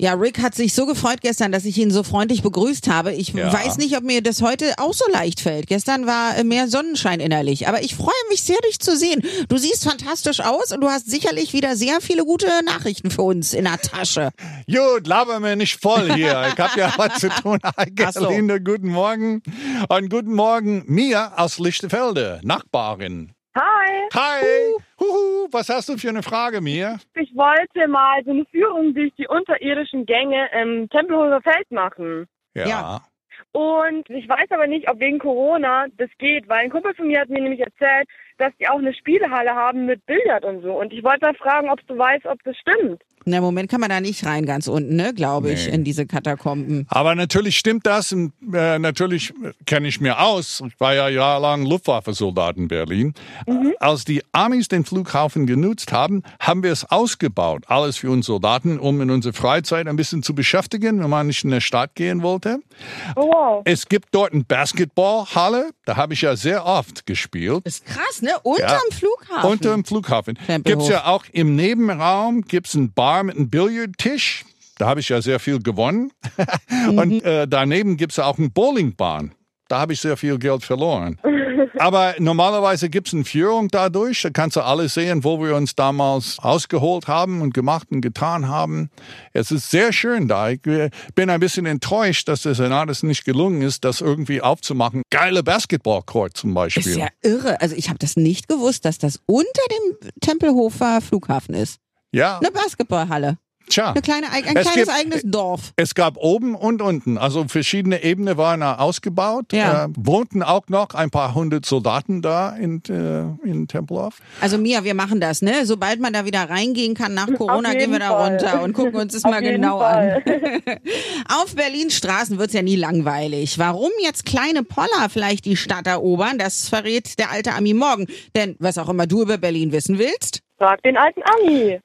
Ja, Rick hat sich so gefreut gestern, dass ich ihn so freundlich begrüßt habe. Ich Ja. weiß nicht, ob mir das heute auch so leicht fällt. Gestern war äh, mehr Sonnenschein innerlich. Aber ich freue mich sehr, dich zu sehen. Du siehst fantastisch aus und du hast sicherlich wieder sehr viele gute Nachrichten für uns in der Tasche. Gut, laber mir nicht voll hier. Ich habe ja was zu tun. Ach so. Gerlinde, guten Morgen. Und guten Morgen, Mia aus Lichtefelde, Nachbarin. Hi, Hi. Was hast du für eine Frage, Mia? ich wollte mal so eine Führung durch die unterirdischen Gänge im Tempelhofer Feld machen. Ja. Und ich weiß aber nicht, ob wegen Corona das geht, weil ein Kumpel von mir hat mir nämlich erzählt, dass die auch eine Spielehalle haben mit Billard und so. Und ich wollte mal fragen, ob du weißt, ob das stimmt. Na, im Moment kann man da nicht rein, ganz unten, ne, glaube ich, Nee. in diese Katakomben. Aber natürlich stimmt das. Und, äh, natürlich kenne ich mir aus. Ich war ja jahrelang Luftwaffesoldat in Berlin. Als die Amis den Flughafen genutzt haben, haben wir es ausgebaut. Alles für uns Soldaten, um in unserer Freizeit ein bisschen zu beschäftigen, wenn man nicht in der Stadt gehen wollte. Oh, wow. Es gibt dort eine Basketballhalle. Da habe ich ja sehr oft gespielt. Das ist krass, ne? Unterm Ja. Flughafen. Unter dem Flughafen. Gibt's ja auch im Nebenraum gibt's ein Bar mit einem Billardtisch. Da habe ich ja sehr viel gewonnen. Und äh, daneben gibt's ja auch eine Bowlingbahn. Da habe ich sehr viel Geld verloren. Aber normalerweise gibt's eine Führung dadurch. Da kannst du alles sehen, wo wir uns damals ausgeholt haben und gemacht und getan haben. Es ist sehr schön da. Ich äh, bin ein bisschen enttäuscht, dass das Senatus nicht gelungen ist, das irgendwie aufzumachen. Geile Basketballcourt zum Beispiel. ist ja irre. Also ich habe das nicht gewusst, dass das unter dem Tempelhofer Flughafen ist. ja. Eine Basketballhalle. Tja. Eine kleine, ein Es kleines gibt- eigenes Dorf. Es gab oben und unten, also verschiedene Ebenen waren da ausgebaut. Ja. Äh, wohnten auch noch ein paar hundert Soldaten da in, äh, in Tempelhof. Also Mia, wir machen das, ne? Sobald man da wieder reingehen kann nach Corona, gehen wir da Fall. runter und gucken uns das mal genau Fall. an. Auf Berlins Straßen wird's ja nie langweilig. Warum jetzt kleine Poller vielleicht die Stadt erobern, das verrät der alte Ami morgen. Denn was auch immer du über Berlin wissen willst, Frag den alten Ami.